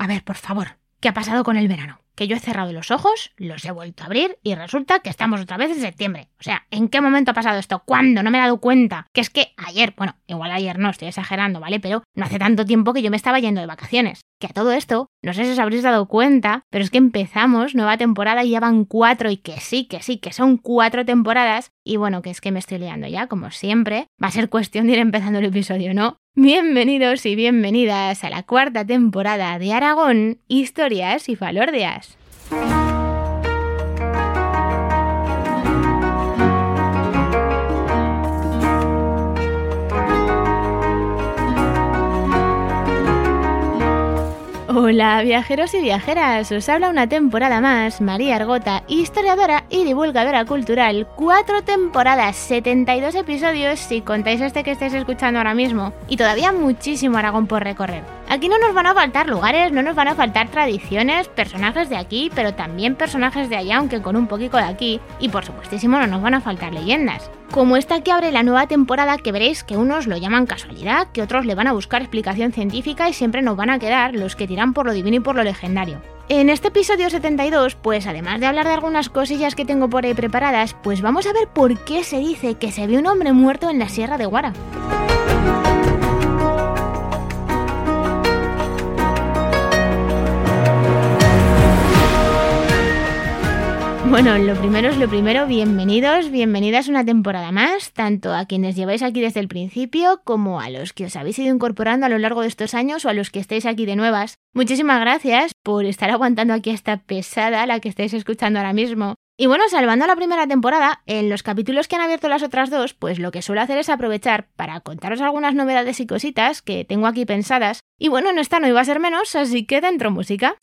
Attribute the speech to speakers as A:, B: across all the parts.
A: a ver, por favor. ¿Qué ha pasado con el verano? Que yo he cerrado los ojos, los he vuelto a abrir y resulta que estamos otra vez en septiembre. O sea, ¿en qué momento ha pasado esto? ¿Cuándo? No me he dado cuenta. Que es que ayer, bueno, igual ayer no, estoy exagerando, ¿vale? Pero no hace tanto tiempo que yo me estaba yendo de vacaciones. Que a todo esto, no sé si os habréis dado cuenta, pero es que empezamos nueva temporada y ya van cuatro y que sí, que sí, que son cuatro temporadas. Y bueno, que es que me estoy liando ya, como siempre. Va a ser cuestión de ir empezando el episodio, ¿no? Bienvenidos y bienvenidas a la cuarta temporada de Aragón, Historias y Falordias. Hola viajeros y viajeras, os habla una temporada más María Argota, historiadora y divulgadora cultural. Cuatro temporadas, 72 episodios si contáis este que estáis escuchando ahora mismo. Y todavía muchísimo Aragón por recorrer. Aquí no nos van a faltar lugares, no nos van a faltar tradiciones, personajes de aquí, pero también personajes de allá, aunque con un poquito de aquí. Y por supuestísimo no nos van a faltar leyendas. Como esta que abre la nueva temporada que veréis que unos lo llaman casualidad, que otros le van a buscar explicación científica y siempre nos van a quedar los que tiran por lo divino y por lo legendario. En este episodio 72, pues además de hablar de algunas cosillas que tengo por ahí preparadas, pues vamos a ver por qué se dice que se vio un hombre muerto en la Sierra de Guara. Bueno, lo primero es lo primero, bienvenidos, bienvenidas una temporada más, tanto a quienes lleváis aquí desde el principio como a los que os habéis ido incorporando a lo largo de estos años o a los que estáis aquí de nuevas. Muchísimas gracias por estar aguantando aquí esta pesada, la que estáis escuchando ahora mismo. Y bueno, salvando la primera temporada, en los capítulos que han abierto las otras dos, pues lo que suelo hacer es aprovechar para contaros algunas novedades y cositas que tengo aquí pensadas. Y bueno, en esta no iba a ser menos, así que dentro música.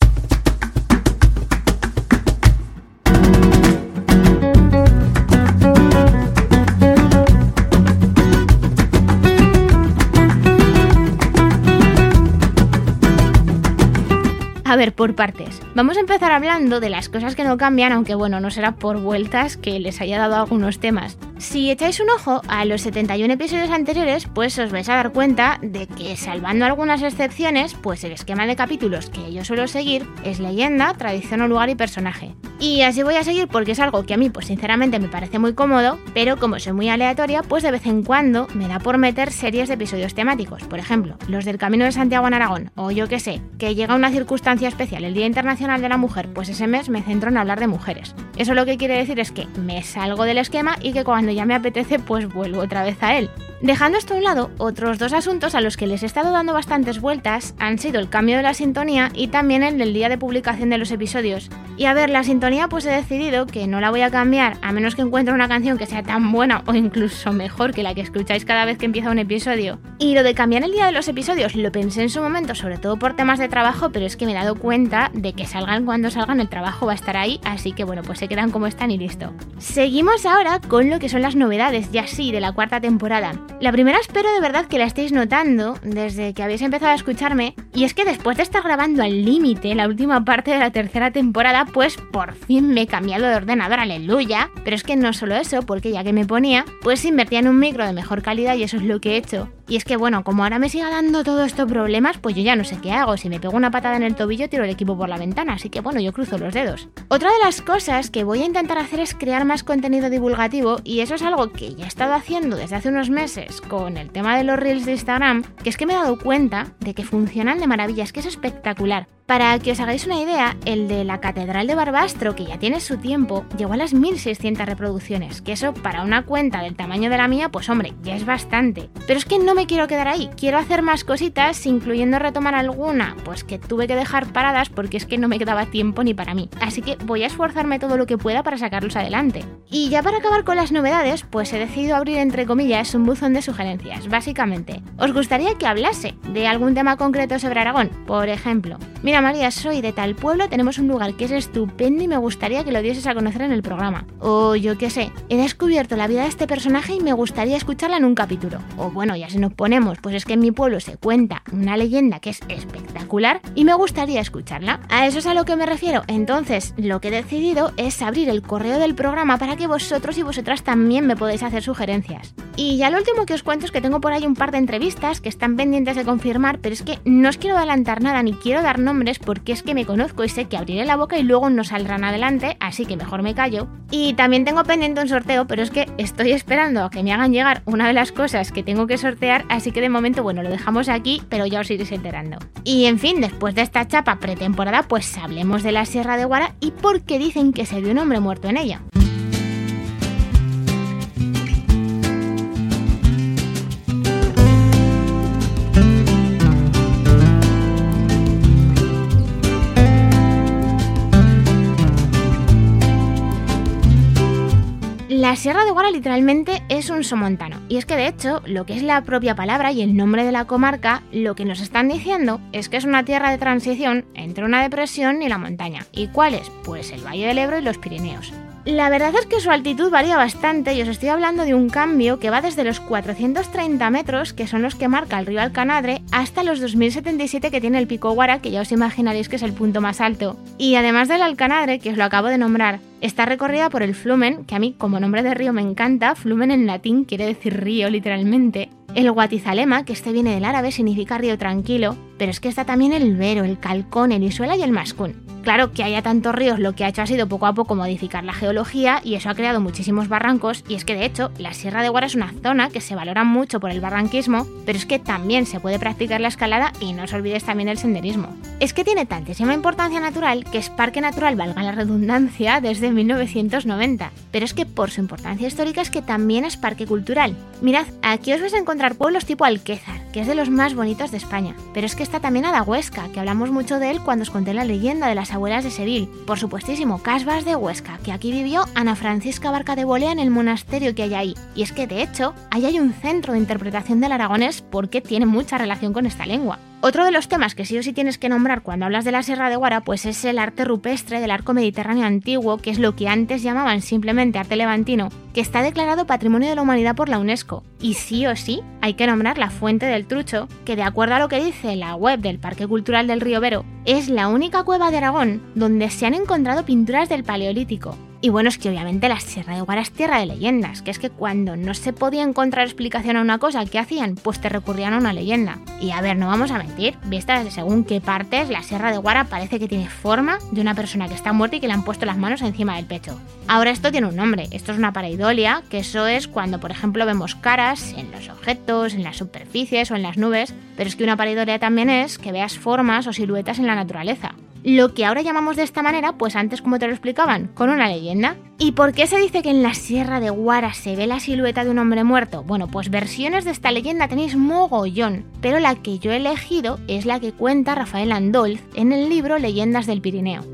A: A ver, por partes. Vamos a empezar hablando de las cosas que no cambian, aunque bueno, no será por vueltas que les haya dado algunos temas. Si echáis un ojo a los 71 episodios anteriores, pues os vais a dar cuenta de que, salvando algunas excepciones, pues el esquema de capítulos que yo suelo seguir es leyenda, tradición o lugar y personaje. Y así voy a seguir porque es algo que a mí, pues sinceramente me parece muy cómodo, pero como soy muy aleatoria, pues de vez en cuando me da por meter series de episodios temáticos. Por ejemplo, los del Camino de Santiago en Aragón, o yo qué sé, que llega una circunstancia especial, el Día Internacional de la Mujer, pues ese mes me centro en hablar de mujeres. Eso lo que quiere decir es que me salgo del esquema y que cuando ya me apetece, pues vuelvo otra vez a él. Dejando esto a un lado, otros dos asuntos a los que les he estado dando bastantes vueltas han sido el cambio de la sintonía y también el del día de publicación de los episodios. Y a ver, la sintonía pues he decidido que no la voy a cambiar a menos que encuentre una canción que sea tan buena o incluso mejor que la que escucháis cada vez que empieza un episodio. Y lo de cambiar el día de los episodios lo pensé en su momento, sobre todo por temas de trabajo, pero es que me he dado cuenta de que salgan cuando salgan, el trabajo va a estar ahí, así que bueno, pues se quedan como están y listo. Seguimos ahora con lo que son las novedades, ya sí, de la cuarta temporada. La primera espero de verdad que la estéis notando desde que habéis empezado a escucharme, y es que después de estar grabando al límite la última parte de la tercera temporada, pues por fin me he cambiado de ordenador, aleluya. Pero es que no solo eso, porque ya que me ponía, pues invertía en un micro de mejor calidad y eso es lo que he hecho. Y es que bueno, como ahora me siga dando todos estos problemas, pues yo ya no sé qué hago. Si me pego una patada en el tobillo, tiro el equipo por la ventana, así que bueno, yo cruzo los dedos. Otra de las cosas que voy a intentar hacer es crear más contenido divulgativo, y eso es algo que ya he estado haciendo desde hace unos meses con el tema de los reels de Instagram, que es que me he dado cuenta de que funcionan de maravilla, es que es espectacular. Para que os hagáis una idea, el de la Catedral de Barbastro, que ya tiene su tiempo, llegó a las 1600 reproducciones, que eso para una cuenta del tamaño de la mía, pues hombre, ya es bastante. Pero es que no me quiero quedar ahí, quiero hacer más cositas, incluyendo retomar alguna, pues que tuve que dejar paradas porque es que no me quedaba tiempo ni para mí. Así que voy a esforzarme todo lo que pueda para sacarlos adelante. Y ya para acabar con las novedades, pues he decidido abrir entre comillas un buzón de sugerencias, básicamente. ¿Os gustaría que hablase de algún tema concreto sobre Aragón? Por ejemplo, Mira María, soy de tal pueblo, tenemos un lugar que es estupendo y me gustaría que lo dieses a conocer en el programa. O yo qué sé, he descubierto la vida de este personaje y me gustaría escucharla en un capítulo. O bueno, ya si nos ponemos, pues es que en mi pueblo se cuenta una leyenda que es espectacular y me gustaría escucharla. A eso es a lo que me refiero. Entonces, lo que he decidido es abrir el correo del programa para que vosotros y vosotras también me podáis hacer sugerencias. Y ya lo último que os cuento es que tengo por ahí un par de entrevistas que están pendientes de confirmar, pero es que no os quiero adelantar nada ni quiero dar nombres porque es que me conozco y sé que abriré la boca y luego no saldrán adelante, así que mejor me callo. Y también tengo pendiente un sorteo, pero es que estoy esperando a que me hagan llegar una de las cosas que tengo que sortear, así que de momento, bueno, lo dejamos aquí, pero ya os iréis enterando. Y en fin, después de esta chapa pretemporada, pues hablemos de la Sierra de Guara y por qué dicen que se vio un hombre muerto en ella. La Sierra de Guara literalmente es un somontano. Y es que de hecho, lo que es la propia palabra y el nombre de la comarca, lo que nos están diciendo es que es una tierra de transición entre una depresión y la montaña. ¿Y cuál es? Pues el Valle del Ebro y los Pirineos. La verdad es que su altitud varía bastante y os estoy hablando de un cambio que va desde los 430 metros, que son los que marca el río Alcanadre, hasta los 2077 que tiene el Pico Guara, que ya os imaginaréis que es el punto más alto. Y además del Alcanadre, que os lo acabo de nombrar, está recorrida por el Flumen, que a mí como nombre de río me encanta, Flumen en latín quiere decir río literalmente, el Guatizalema, que este viene del árabe, significa río tranquilo, pero es que está también el Vero, el Calcón, el Isuela y el Mascún. Claro que haya tantos ríos lo que ha hecho ha sido poco a poco modificar la geología y eso ha creado muchísimos barrancos y es que de hecho la Sierra de Guara es una zona que se valora mucho por el barranquismo, pero es que también se puede practicar la escalada y no os olvides también el senderismo. Es que tiene tantísima importancia natural que es parque natural, valga la redundancia, desde 1990, pero es que por su importancia histórica es que también es parque cultural. Mirad, aquí os vais a encontrar pueblos tipo Alquézar, que es de los más bonitos de España, pero es que está también Adahuesca, que hablamos mucho de él cuando os conté la leyenda de las abuelas de Seville. Por supuestísimo, Casbas de Huesca, que aquí vivió Ana Francisca Barca de Bolea en el monasterio que hay ahí. Y es que, de hecho, ahí hay un centro de interpretación del aragonés porque tiene mucha relación con esta lengua. Otro de los temas que sí o sí tienes que nombrar cuando hablas de la Sierra de Guara, pues es el arte rupestre del arco mediterráneo antiguo, que es lo que antes llamaban simplemente arte levantino, que está declarado Patrimonio de la Humanidad por la UNESCO. Y sí o sí hay que nombrar la Fuente del Trucho, que de acuerdo a lo que dice la web del Parque Cultural del Río Vero, es la única cueva de Aragón donde se han encontrado pinturas del Paleolítico. Y bueno, es que obviamente la Sierra de Guara es tierra de leyendas, que es que cuando no se podía encontrar explicación a una cosa, ¿qué hacían? Pues te recurrían a una leyenda. Y a ver, no vamos a mentir, vista según qué partes, la Sierra de Guara parece que tiene forma de una persona que está muerta y que le han puesto las manos encima del pecho. Ahora esto tiene un nombre, esto es una pareidolia, que eso es cuando por ejemplo vemos caras en los objetos, en las superficies o en las nubes, pero es que una pareidolia también es que veas formas o siluetas en la naturaleza lo que ahora llamamos de esta manera, pues antes como te lo explicaban, con una leyenda. ¿Y por qué se dice que en la Sierra de Guara se ve la silueta de un hombre muerto? Bueno, pues versiones de esta leyenda tenéis mogollón, pero la que yo he elegido es la que cuenta Rafael Andolz en el libro Leyendas del Pirineo.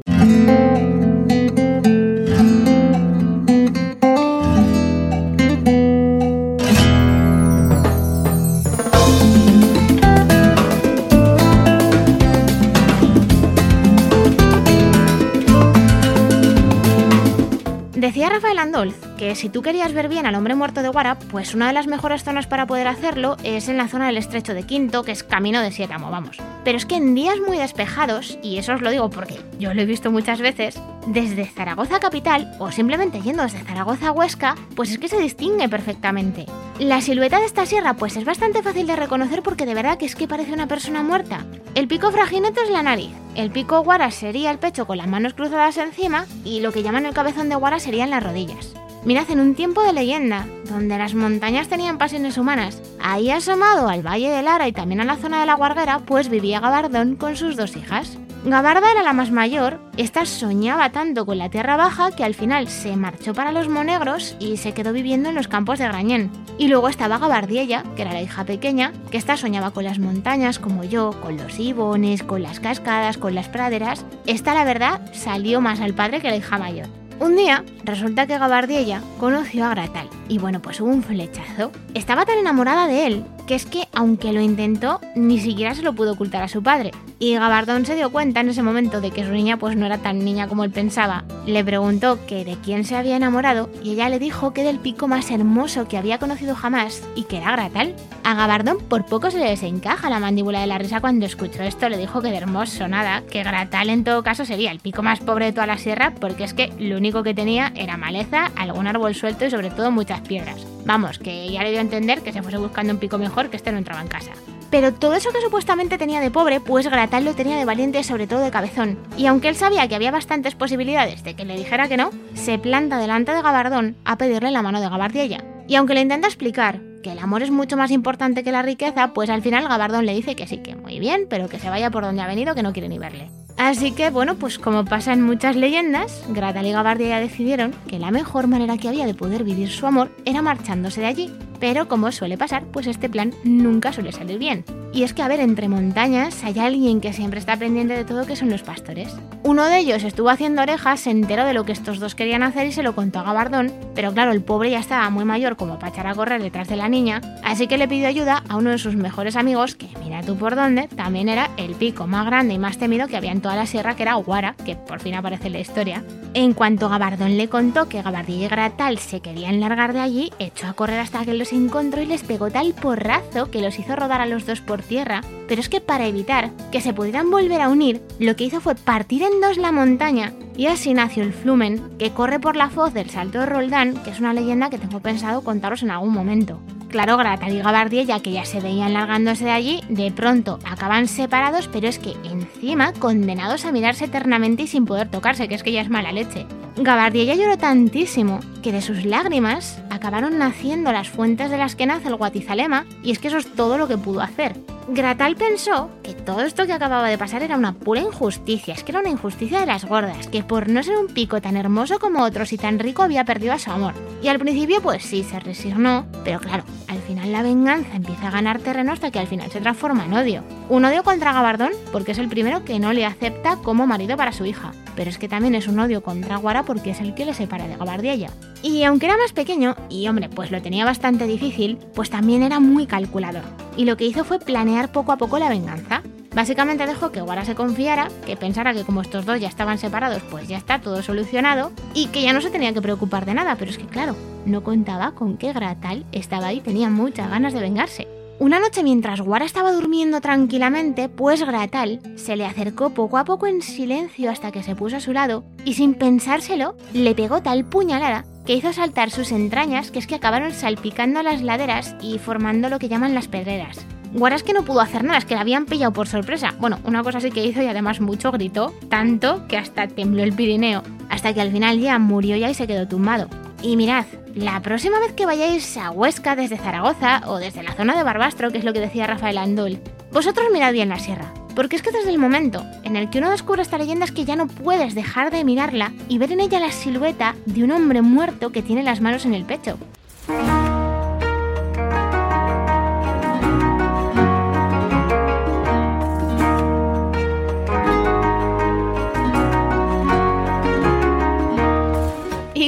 A: Decía Rafael Andolz si tú querías ver bien al hombre muerto de Guara, pues una de las mejores zonas para poder hacerlo es en la zona del estrecho de Quinto, que es camino de Sietamo, vamos. Pero es que en días muy despejados, y eso os lo digo porque yo lo he visto muchas veces, desde Zaragoza capital o simplemente yendo desde Zaragoza a Huesca, pues es que se distingue perfectamente. La silueta de esta sierra pues es bastante fácil de reconocer porque de verdad que es que parece una persona muerta. El pico fraginete es la nariz, el pico guara sería el pecho con las manos cruzadas encima y lo que llaman el cabezón de guara serían las rodillas. Mirad, en un tiempo de leyenda, donde las montañas tenían pasiones humanas, ahí asomado al Valle de Lara y también a la zona de la Guarguera, pues vivía Gabardón con sus dos hijas. Gabarda era la más mayor, esta soñaba tanto con la tierra baja que al final se marchó para los Monegros y se quedó viviendo en los campos de Grañén. Y luego estaba Gabardiella, que era la hija pequeña, que esta soñaba con las montañas como yo, con los ibones, con las cascadas, con las praderas. Esta la verdad salió más al padre que la hija mayor. Un día, resulta que Gabardiella conoció a Gratal y bueno, pues hubo un flechazo. Estaba tan enamorada de él que es que, aunque lo intentó, ni siquiera se lo pudo ocultar a su padre. Y Gabardón se dio cuenta en ese momento de que su niña pues no era tan niña como él pensaba. Le preguntó que de quién se había enamorado y ella le dijo que del pico más hermoso que había conocido jamás y que era Gratal. A Gabardón por poco se le desencaja la mandíbula de la risa cuando escuchó esto, le dijo que de hermoso nada, que Gratal en todo caso sería el pico más pobre de toda la sierra porque es que lo único que tenía era maleza, algún árbol suelto y sobre todo muchas piedras. Vamos, que ya le dio a entender que se fuese buscando un pico mejor que este no entraba en casa. Pero todo eso que supuestamente tenía de pobre, pues Gratal lo tenía de valiente sobre todo de cabezón. Y aunque él sabía que había bastantes posibilidades de que le dijera que no, se planta delante de Gabardón a pedirle la mano de Gabardiella. Y aunque le intenta explicar que el amor es mucho más importante que la riqueza, pues al final Gabardón le dice que sí, que muy bien, pero que se vaya por donde ha venido, que no quiere ni verle. Así que, bueno, pues como pasa en muchas leyendas, Gratal y Gabardiella decidieron que la mejor manera que había de poder vivir su amor era marchándose de allí. Pero como suele pasar, pues este plan nunca suele salir bien. Y es que, a ver, entre montañas hay alguien que siempre está pendiente de todo, que son los pastores. Uno de ellos estuvo haciendo orejas, se enteró de lo que estos dos querían hacer y se lo contó a Gabardón, pero claro, el pobre ya estaba muy mayor como para echar a correr detrás de la niña, así que le pidió ayuda a uno de sus mejores amigos, que mira tú por dónde, también era el pico más grande y más temido que había en toda la sierra, que era Guara, que por fin aparece en la historia. En cuanto Gabardón le contó que Gabardilla y Gratal se querían largar de allí, echó a correr hasta que los encontró y les pegó tal porrazo que los hizo rodar a los dos por tierra, pero es que para evitar que se pudieran volver a unir, lo que hizo fue partir en dos la montaña y así nació el Flumen, que corre por la foz del Salto de Roldán, que es una leyenda que tengo pensado contaros en algún momento. Claro, Gratal y Gabardiella, que ya se veían largándose de allí, de pronto acaban separados, pero es que encima condenados a mirarse eternamente y sin poder tocarse, que es que ya es mala leche. Gabardiella lloró tantísimo que de sus lágrimas acabaron naciendo las fuentes de las que nace el Guatizalema, y es que eso es todo lo que pudo hacer. Gratal pensó que todo esto que acababa de pasar era una pura injusticia, es que era una injusticia de las gordas, que por no ser un pico tan hermoso como otros y tan rico había perdido a su amor. Y al principio pues sí, se resignó, pero claro, al final la venganza empieza a ganar terreno hasta que al final se transforma en odio. Un odio contra Gabardón porque es el primero que no le acepta como marido para su hija, pero es que también es un odio contra Guara porque es el que le separa de Gabardiella. Y aunque era más pequeño, y hombre, pues lo tenía bastante difícil, pues también era muy calculador. Y lo que hizo fue planear poco a poco la venganza. Básicamente dejó que Guara se confiara, que pensara que como estos dos ya estaban separados, pues ya está todo solucionado, y que ya no se tenía que preocupar de nada, pero es que claro, no contaba con que Gratal estaba ahí y tenía muchas ganas de vengarse. Una noche mientras Guara estaba durmiendo tranquilamente, pues Gratal se le acercó poco a poco en silencio hasta que se puso a su lado y sin pensárselo le pegó tal puñalada que hizo saltar sus entrañas que es que acabaron salpicando las laderas y formando lo que llaman las pedreras. Guara es que no pudo hacer nada, es que la habían pillado por sorpresa. Bueno, una cosa sí que hizo y además mucho gritó, tanto que hasta tembló el Pirineo, hasta que al final ya murió ya y se quedó tumbado. Y mirad, la próxima vez que vayáis a Huesca desde Zaragoza o desde la zona de Barbastro, que es lo que decía Rafael Andol, vosotros mirad bien la sierra. Porque es que desde el momento en el que uno descubre esta leyenda es que ya no puedes dejar de mirarla y ver en ella la silueta de un hombre muerto que tiene las manos en el pecho.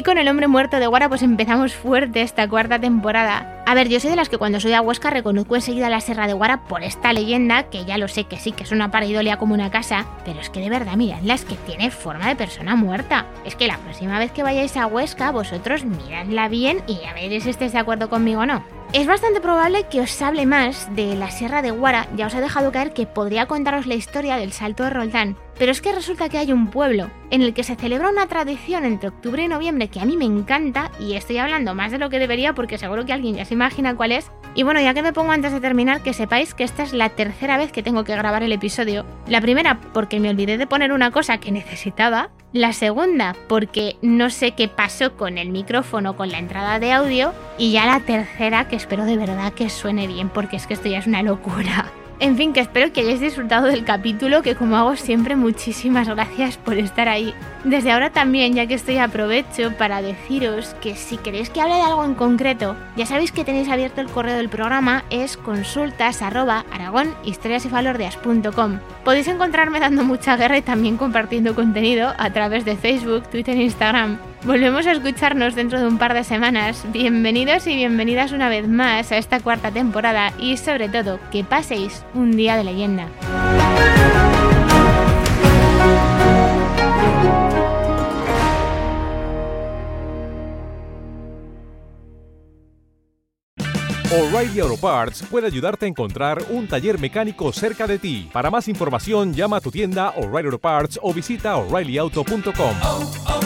A: Con el hombre muerto de Guara pues empezamos fuerte esta cuarta temporada. A ver, yo soy de las que cuando soy a Huesca reconozco enseguida la Serra de Guara por esta leyenda, que ya lo sé que sí, que es una pareidolia como una casa, pero es que de verdad, miradla, es que tiene forma de persona muerta. Es que la próxima vez que vayáis a Huesca, vosotros miradla bien y a ver si estáis de acuerdo conmigo o no. Es bastante probable que os hable más de la Sierra de Guara, ya os he dejado caer que podría contaros la historia del Salto de Roldán, pero es que resulta que hay un pueblo en el que se celebra una tradición entre octubre y noviembre que a mí me encanta y estoy hablando más de lo que debería porque seguro que alguien ya se imagina cuál es. Y bueno, ya que me pongo antes de terminar, que sepáis que esta es la tercera vez que tengo que grabar el episodio. La primera porque me olvidé de poner una cosa que necesitaba. La segunda porque no sé qué pasó con el micrófono, con la entrada de audio. Y ya la tercera que espero de verdad que suene bien porque es que esto ya es una locura. En fin, que espero que hayáis disfrutado del capítulo, que como hago siempre, muchísimas gracias por estar ahí. Desde ahora también, ya que estoy aprovecho para deciros que si queréis que hable de algo en concreto, ya sabéis que tenéis abierto el correo del programa, es consultas Podéis encontrarme dando mucha guerra y también compartiendo contenido a través de Facebook, Twitter e Instagram. Volvemos a escucharnos dentro de un par de semanas. Bienvenidos y bienvenidas una vez más a esta cuarta temporada y sobre todo que paséis un día de leyenda.
B: O'Reilly Auto Parts puede ayudarte a encontrar un taller mecánico cerca de ti. Para más información, llama a tu tienda O'Reilly Auto Parts o visita oreillyauto.com.